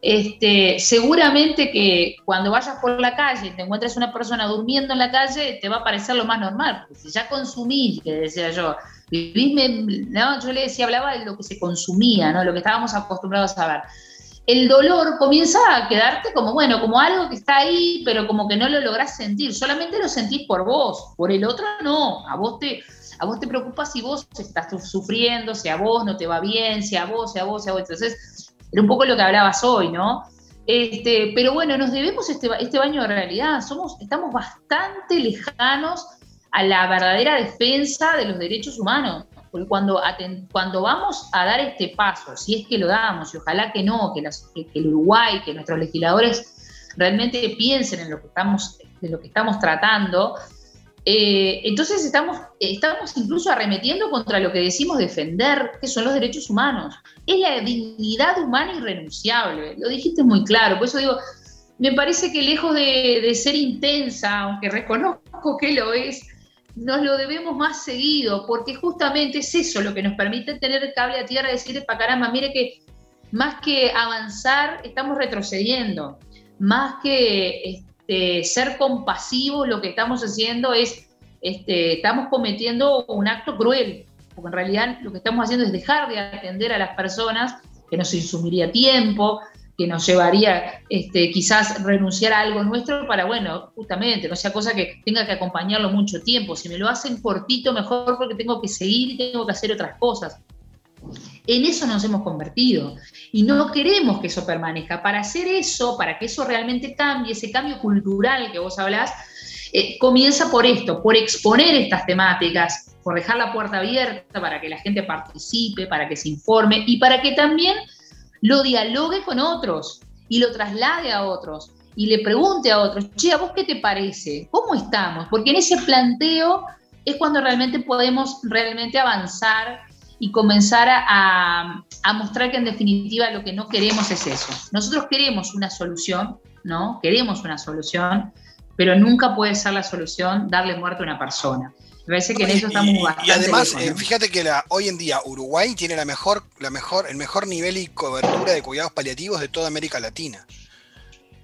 este, seguramente que cuando vayas por la calle y te encuentres una persona durmiendo en la calle, te va a parecer lo más normal, porque si ya consumís, que decía yo, ¿no? yo le decía, hablaba de lo que se consumía, ¿no? lo que estábamos acostumbrados a ver el dolor comienza a quedarte como, bueno, como algo que está ahí, pero como que no lo lográs sentir. Solamente lo sentís por vos, por el otro no. A vos te, a vos te preocupa si vos estás sufriendo, si a vos no te va bien, si a vos, si a vos, si a vos. Entonces, era un poco lo que hablabas hoy, ¿no? Este, pero bueno, nos debemos este, este baño de realidad. Somos, estamos bastante lejanos a la verdadera defensa de los derechos humanos. Porque cuando, cuando vamos a dar este paso, si es que lo damos, y ojalá que no, que, el Uruguay, que nuestros legisladores realmente piensen en lo que estamos, de lo que estamos tratando, eh, entonces estamos, estamos incluso arremetiendo contra lo que decimos defender, que son los derechos humanos. Es la dignidad humana irrenunciable, lo dijiste muy claro, por eso digo, me parece que lejos de ser intensa, aunque reconozco que lo es, nos lo debemos más seguido, porque justamente es eso lo que nos permite tener el cable a tierra y decir, para caramba, mire que más que avanzar, estamos retrocediendo, más que este, ser compasivos, lo que estamos haciendo es, este, estamos cometiendo un acto cruel, porque en realidad lo que estamos haciendo es dejar de atender a las personas, que nos insumiría tiempo, que nos llevaría este, quizás renunciar a algo nuestro para, bueno, justamente, no sea cosa que tenga que acompañarlo mucho tiempo. Si me lo hacen cortito, mejor porque tengo que seguir y tengo que hacer otras cosas. En eso nos hemos convertido y no queremos que eso permanezca. Para hacer eso, para que eso realmente cambie, ese cambio cultural que vos hablás, eh, comienza por esto, por exponer estas temáticas, por dejar la puerta abierta para que la gente participe, para que se informe y para que también lo dialogue con otros y lo traslade a otros y le pregunte a otros, che, ¿a vos qué te parece? ¿Cómo estamos? Porque en ese planteo es cuando realmente podemos realmente avanzar y comenzar a, a, mostrar que en definitiva lo que no queremos es eso. Nosotros queremos una solución, ¿no? Queremos una solución, pero nunca puede ser la solución darle muerte a una persona parece que en eso estamos y, Y además, eh, fíjate que la, hoy en día Uruguay tiene la mejor, la mejor, el mejor nivel y cobertura de cuidados paliativos de toda América Latina.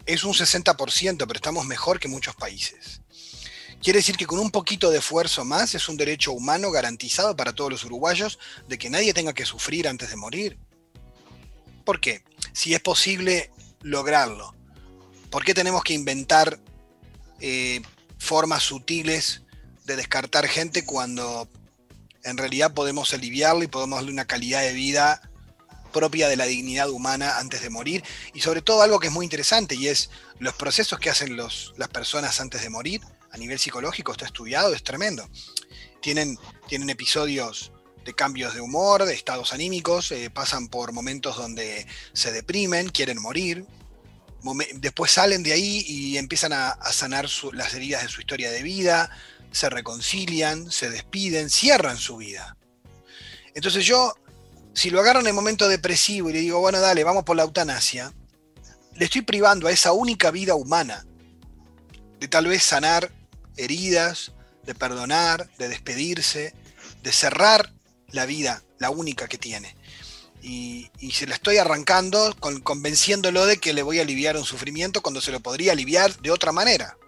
Es un 60%, pero estamos mejor que muchos países. Quiere decir que con un poquito de esfuerzo más es un derecho humano garantizado para todos los uruguayos de que nadie tenga que sufrir antes de morir. ¿Por qué? Si es posible lograrlo, ¿por qué tenemos que inventar eh, formas sutiles de descartar gente cuando en realidad podemos aliviarlo y podemos darle una calidad de vida propia de la dignidad humana antes de morir. Y sobre todo algo que es muy interesante y es los procesos que hacen los, las personas antes de morir a nivel psicológico, está estudiado, es tremendo. Tienen, tienen episodios de cambios de humor, de estados anímicos, eh, pasan por momentos donde se deprimen, quieren morir, después salen de ahí y empiezan a, sanar las heridas de su historia de vida, se reconcilian, se despiden, cierran su vida. Entonces yo, si lo agarro en el momento depresivo y le digo, bueno, dale, vamos por la eutanasia, le estoy privando a esa única vida humana de tal vez sanar heridas, de perdonar, de despedirse, de cerrar la vida, la única que tiene. Y, se la estoy arrancando convenciéndolo de que le voy a aliviar un sufrimiento cuando se lo podría aliviar de otra manera.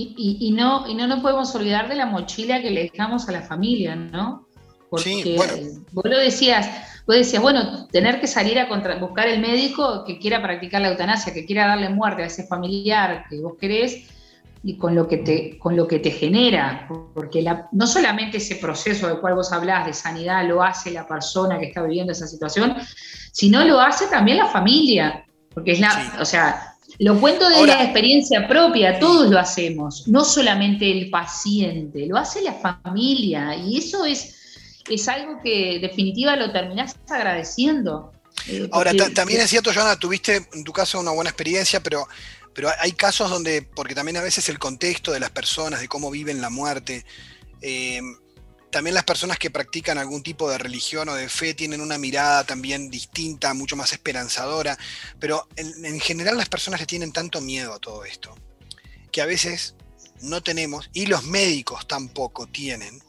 Y, no, y no nos podemos olvidar de la mochila que le dejamos a la familia, ¿no? Porque vos lo decías, vos decías, bueno, tener que salir a buscar el médico que quiera practicar la eutanasia, que quiera darle muerte a ese familiar que vos querés y con lo que te, con lo que te genera, porque no solamente ese proceso del cual vos hablás de sanidad lo hace la persona que está viviendo esa situación, sino lo hace también la familia, porque es la, o sea, lo cuento de la experiencia propia, todos lo hacemos, no solamente el paciente, lo hace la familia y eso es, es algo que definitiva lo terminás agradeciendo. Eh, Ahora, también es cierto, Joana, tuviste en tu caso una buena experiencia, pero, pero hay casos donde, porque también a veces el contexto de las personas, de cómo viven la muerte, eh, también las personas que practican algún tipo de religión o de fe tienen una mirada también distinta, mucho más esperanzadora, pero en, general las personas le tienen tanto miedo a todo esto, que a veces no tenemos, y los médicos tampoco tienen,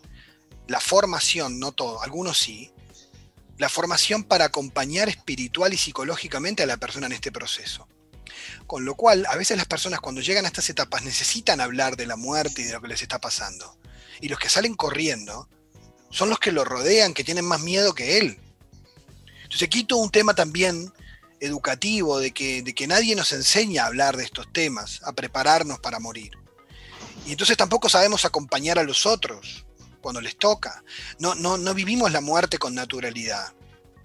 la formación, no todo, algunos sí, la formación para acompañar espiritual y psicológicamente a la persona en este proceso. Con lo cual, a veces las personas cuando llegan a estas etapas necesitan hablar de la muerte y de lo que les está pasando y los que salen corriendo son los que lo rodean, que tienen más miedo que él. Entonces aquí todo un tema también educativo, de que, de que nadie nos enseña a hablar de estos temas, a prepararnos para morir. Y entonces tampoco sabemos acompañar a los otros cuando les toca. No, no, no vivimos la muerte con naturalidad.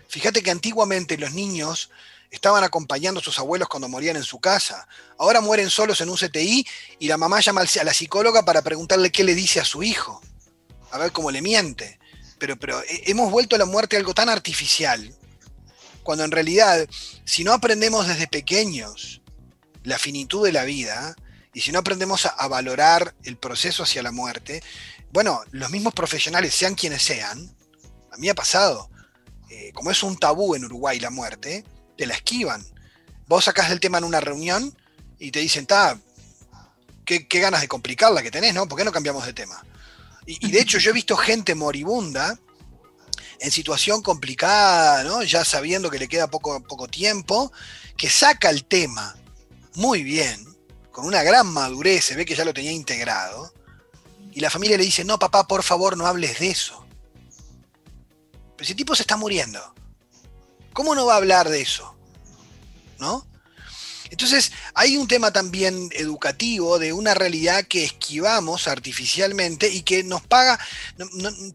Fíjate que antiguamente los niños estaban acompañando a sus abuelos cuando morían en su casa. Ahora mueren solos en un CTI y la mamá llama a la psicóloga para preguntarle qué le dice a su hijo, a ver cómo le miente. Pero, pero hemos vuelto a la muerte algo tan artificial, cuando en realidad, si no aprendemos desde pequeños la finitud de la vida, y si no aprendemos a, valorar el proceso hacia la muerte, bueno, los mismos profesionales, sean quienes sean, a mí ha pasado, eh, como es un tabú en Uruguay la muerte, te la esquivan. Vos sacás del tema en una reunión y te dicen, ta, qué, ganas de complicarla que tenés, ¿no? ¿Por qué no cambiamos de tema? Y, de hecho yo he visto gente moribunda en situación complicada, ¿no? Ya sabiendo que le queda poco, poco tiempo, que saca el tema muy bien, con una gran madurez, se ve que ya lo tenía integrado, y la familia le dice, no, papá, por favor, no hables de eso. Pero ese tipo se está muriendo. ¿Cómo no va a hablar de eso? ¿No? Entonces, hay un tema también educativo de una realidad que esquivamos artificialmente y que nos paga,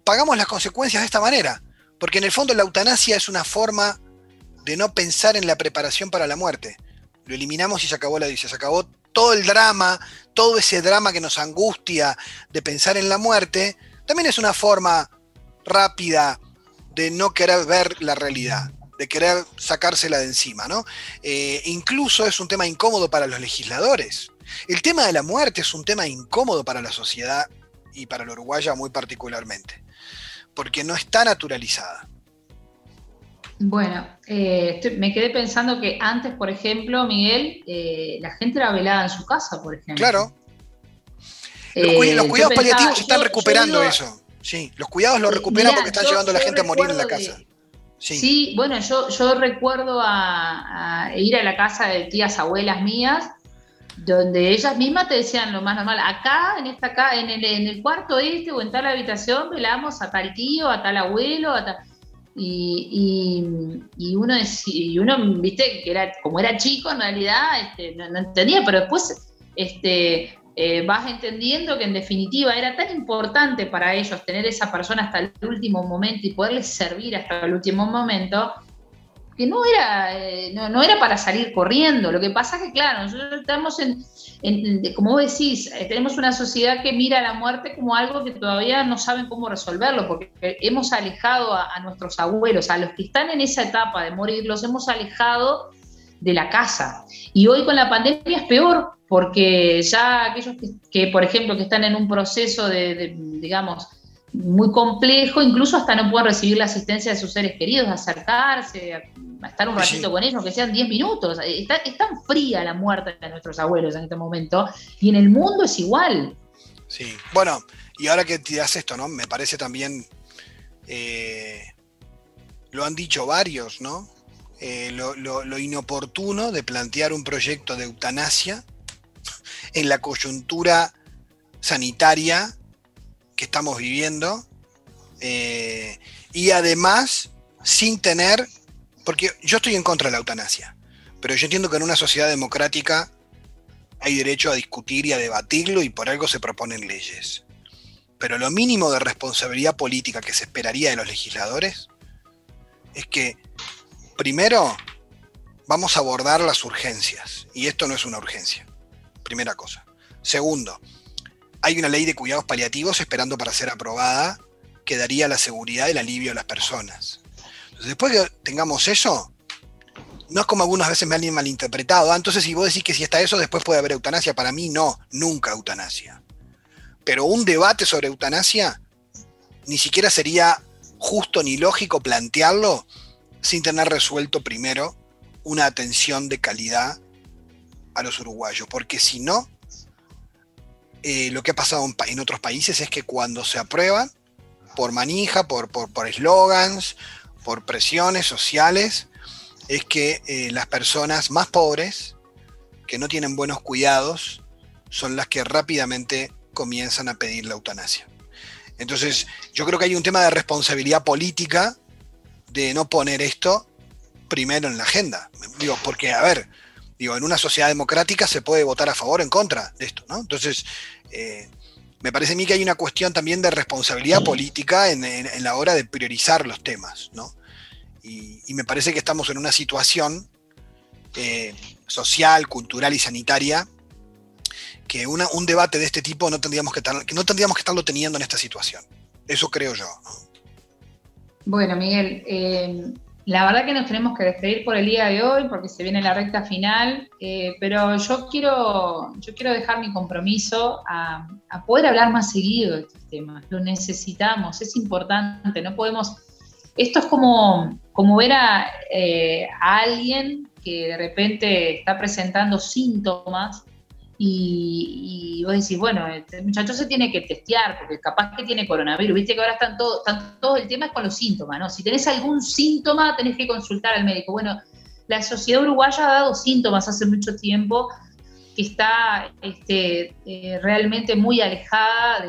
pagamos las consecuencias de esta manera. Porque en el fondo la eutanasia es una forma de no pensar en la preparación para la muerte. Lo eliminamos y se acabó la dice, se acabó todo el drama, todo ese drama que nos angustia de pensar en la muerte. También es una forma rápida de no querer ver la realidad de querer sacársela de encima, ¿no? Eh, incluso es un tema incómodo para los legisladores. El tema de la muerte es un tema incómodo para la sociedad y para la uruguaya muy particularmente, porque no está naturalizada. Bueno, eh, me quedé pensando que antes, por ejemplo, Miguel, eh, la gente era velada en su casa, por ejemplo. Claro. Los, cuidados paliativos están recuperando eso. Sí, los cuidados lo recuperan porque están llevando a la gente a morir en la casa. Sí. bueno, yo, recuerdo a, ir a la casa de tías abuelas mías, donde ellas mismas te decían lo más normal, acá, en esta el, en el cuarto este o en tal habitación, velamos a tal tío, a tal abuelo, y, y, uno, y uno, viste, que era, como era chico en realidad, este, no, no, entendía, pero después este, eh, vas entendiendo que en definitiva era tan importante para ellos tener esa persona hasta el último momento y poderles servir hasta el último momento, que no era, eh, no, era para salir corriendo. Lo que pasa es que, claro, nosotros estamos en, como vos decís, eh, tenemos una sociedad que mira a la muerte como algo que todavía no saben cómo resolverlo, porque hemos alejado a, a nuestros abuelos, a los que están en esa etapa de morir, los hemos alejado de la casa. Y hoy con la pandemia es peor, porque ya aquellos que, por ejemplo, que están en un proceso de, digamos, muy complejo, incluso hasta no pueden recibir la asistencia de sus seres queridos, acercarse, a, estar un ratito con ellos, que sean 10 minutos. Está, es tan fría la muerte de nuestros abuelos en este momento, y en el mundo es igual. Sí, bueno, y ahora que tiras esto, ¿no? Me parece también, eh, lo han dicho varios, ¿no? Eh, lo, inoportuno de plantear un proyecto de eutanasia en la coyuntura sanitaria que estamos viviendo eh, y además sin tener, porque yo estoy en contra de la eutanasia, pero yo entiendo que en una sociedad democrática hay derecho a discutir y a debatirlo y por algo se proponen leyes. Pero lo mínimo de responsabilidad política que se esperaría de los legisladores es que Primero, vamos a abordar las urgencias. Y esto no es una urgencia. Primera cosa. Segundo, hay una ley de cuidados paliativos esperando para ser aprobada que daría la seguridad y el alivio a las personas. Después que tengamos eso, no es como algunas veces me han malinterpretado. Ah, entonces, si vos decís que si está eso, después puede haber eutanasia. Para mí, no, nunca eutanasia. Pero un debate sobre eutanasia ni siquiera sería justo ni lógico plantearlo sin tener resuelto primero una atención de calidad a los uruguayos, porque si no, eh, lo que ha pasado en, otros países es que cuando se aprueban, por manija, por eslogans, por, por, presiones sociales, es que eh, las personas más pobres, que no tienen buenos cuidados, son las que rápidamente comienzan a pedir la eutanasia. Entonces, yo creo que hay un tema de responsabilidad política de no poner esto primero en la agenda. Digo, porque, a ver, digo, en una sociedad democrática se puede votar a favor o en contra de esto, ¿no? Entonces, eh, me parece a mí que hay una cuestión también de responsabilidad política en, la hora de priorizar los temas, ¿no? Y, me parece que estamos en una situación eh, social, cultural y sanitaria, que un debate de este tipo no tendríamos que, que no tendríamos que estarlo teniendo en esta situación. Eso creo yo. Bueno, Miguel, eh, la verdad que nos tenemos que despedir por el día de hoy porque se viene la recta final, eh, pero yo quiero, yo quiero dejar mi compromiso a, poder hablar más seguido de estos temas. Lo necesitamos, es importante, no podemos... Esto es como, como ver a, eh, a alguien que de repente está presentando síntomas y, vos decís, bueno, este muchacho se tiene que testear porque capaz que tiene coronavirus. Viste que ahora están todo, todo el tema es con los síntomas, ¿no? Si tenés algún síntoma, tenés que consultar al médico. Bueno, la sociedad uruguaya ha dado síntomas hace mucho tiempo que está este, eh, realmente muy alejada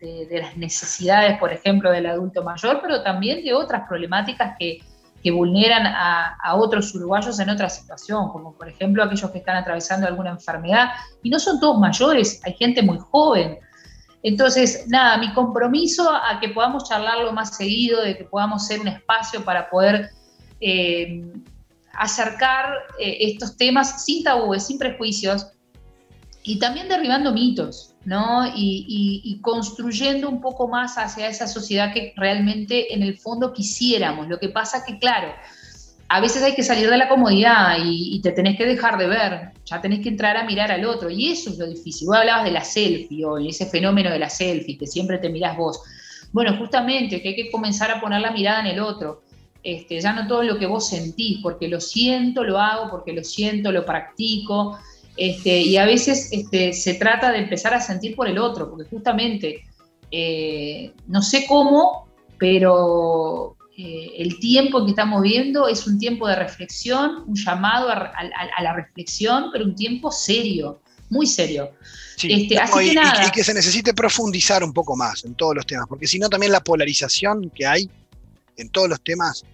de, las necesidades, por ejemplo, del adulto mayor, pero también de otras problemáticas que, que vulneran a, otros uruguayos en otra situación, como por ejemplo aquellos que están atravesando alguna enfermedad, y no son todos mayores, hay gente muy joven. Entonces, nada, mi compromiso a que podamos charlarlo más seguido, de que podamos ser un espacio para poder eh, acercar eh, estos temas sin tabúes, sin prejuicios, y también derribando mitos, ¿no? Y, construyendo un poco más hacia esa sociedad que realmente en el fondo quisiéramos. Lo que pasa que, claro, a veces hay que salir de la comodidad y, te tenés que dejar de ver, ya tenés que entrar a mirar al otro, y eso es lo difícil. Vos hablabas de la selfie hoy, ese fenómeno de la selfie, que siempre te mirás vos. Bueno, justamente que hay que comenzar a poner la mirada en el otro. Este, ya no todo lo que vos sentís, porque lo siento, lo hago, porque lo siento, lo practico, este, y a veces este, se trata de empezar a sentir por el otro, porque justamente, eh, no sé cómo, pero eh, el tiempo que estamos viendo es un tiempo de reflexión, un llamado a, la reflexión, pero un tiempo serio, muy serio. Este, así que nada. y, que se necesite profundizar un poco más en todos los temas, porque si no también la polarización que hay en todos los temas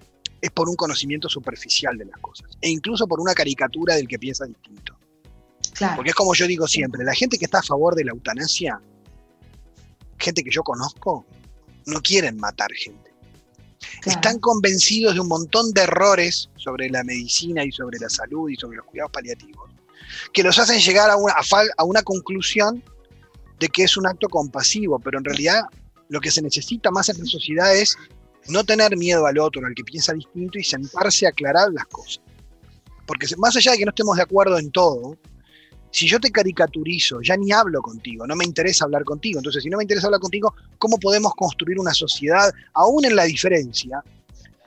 es por un conocimiento superficial de las cosas, e incluso por una caricatura del que piensa distinto. Porque es como yo digo siempre, la gente que está a favor de la eutanasia, gente que yo conozco, no quieren matar gente. Están convencidos de un montón de errores sobre la medicina y sobre la salud y sobre los cuidados paliativos, que los hacen llegar a una, a una conclusión de que es un acto compasivo, pero en realidad lo que se necesita más en la sociedad es no tener miedo al otro, al que piensa distinto y sentarse a aclarar las cosas. Porque más allá de que no estemos de acuerdo en todo, si yo te caricaturizo, ya ni hablo contigo, no me interesa hablar contigo. Entonces, si no me interesa hablar contigo, ¿cómo podemos construir una sociedad, aún en la diferencia,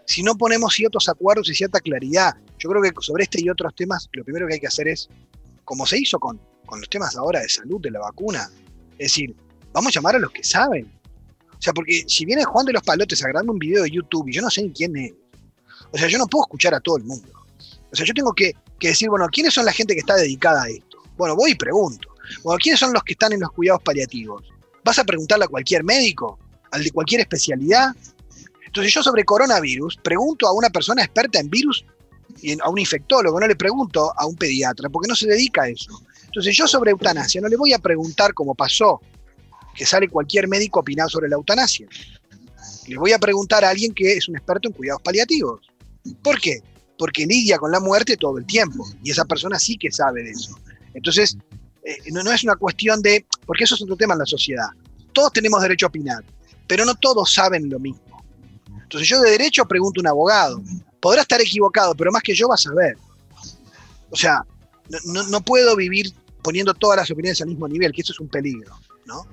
si no ponemos ciertos acuerdos y cierta claridad? Yo creo que sobre este y otros temas, lo primero que hay que hacer es, como se hizo con, con los temas ahora de salud, de la vacuna, es decir, vamos a llamar a los que saben. O sea, porque si viene Juan de los Palotes a un video de YouTube y yo no sé quién es, o sea, yo no puedo escuchar a todo el mundo. O sea, yo tengo que, que decir, bueno, ¿quiénes son la gente que está dedicada a esto? Bueno, voy y pregunto. Bueno, ¿quiénes son los que están en los cuidados paliativos? ¿Vas a preguntarle a cualquier médico? ¿Al de cualquier especialidad? Entonces yo sobre coronavirus pregunto a una persona experta en virus y a un infectólogo, no le pregunto a un pediatra, porque no se dedica a eso. Entonces yo sobre eutanasia no le voy a preguntar cómo pasó, que sale cualquier médico a opinar sobre la eutanasia. Le voy a preguntar a alguien que es un experto en cuidados paliativos. ¿Por qué? Porque lidia con la muerte todo el tiempo y esa persona sí que sabe de eso. Entonces, eh, no, es una cuestión de, porque eso es otro tema en la sociedad. Todos tenemos derecho a opinar, pero no todos saben lo mismo. Entonces yo de derecho pregunto a un abogado. Podrá estar equivocado, pero más que yo va a saber. O sea, no, puedo vivir poniendo todas las opiniones al mismo nivel, que eso es un peligro, ¿no?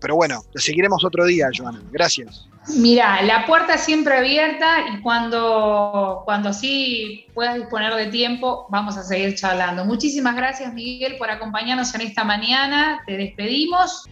Pero bueno, lo seguiremos otro día, Joana. Gracias. Mira, la puerta siempre abierta y cuando, cuando sí puedas disponer de tiempo, vamos a seguir charlando. Muchísimas gracias, Miguel, por acompañarnos en esta mañana. Te despedimos.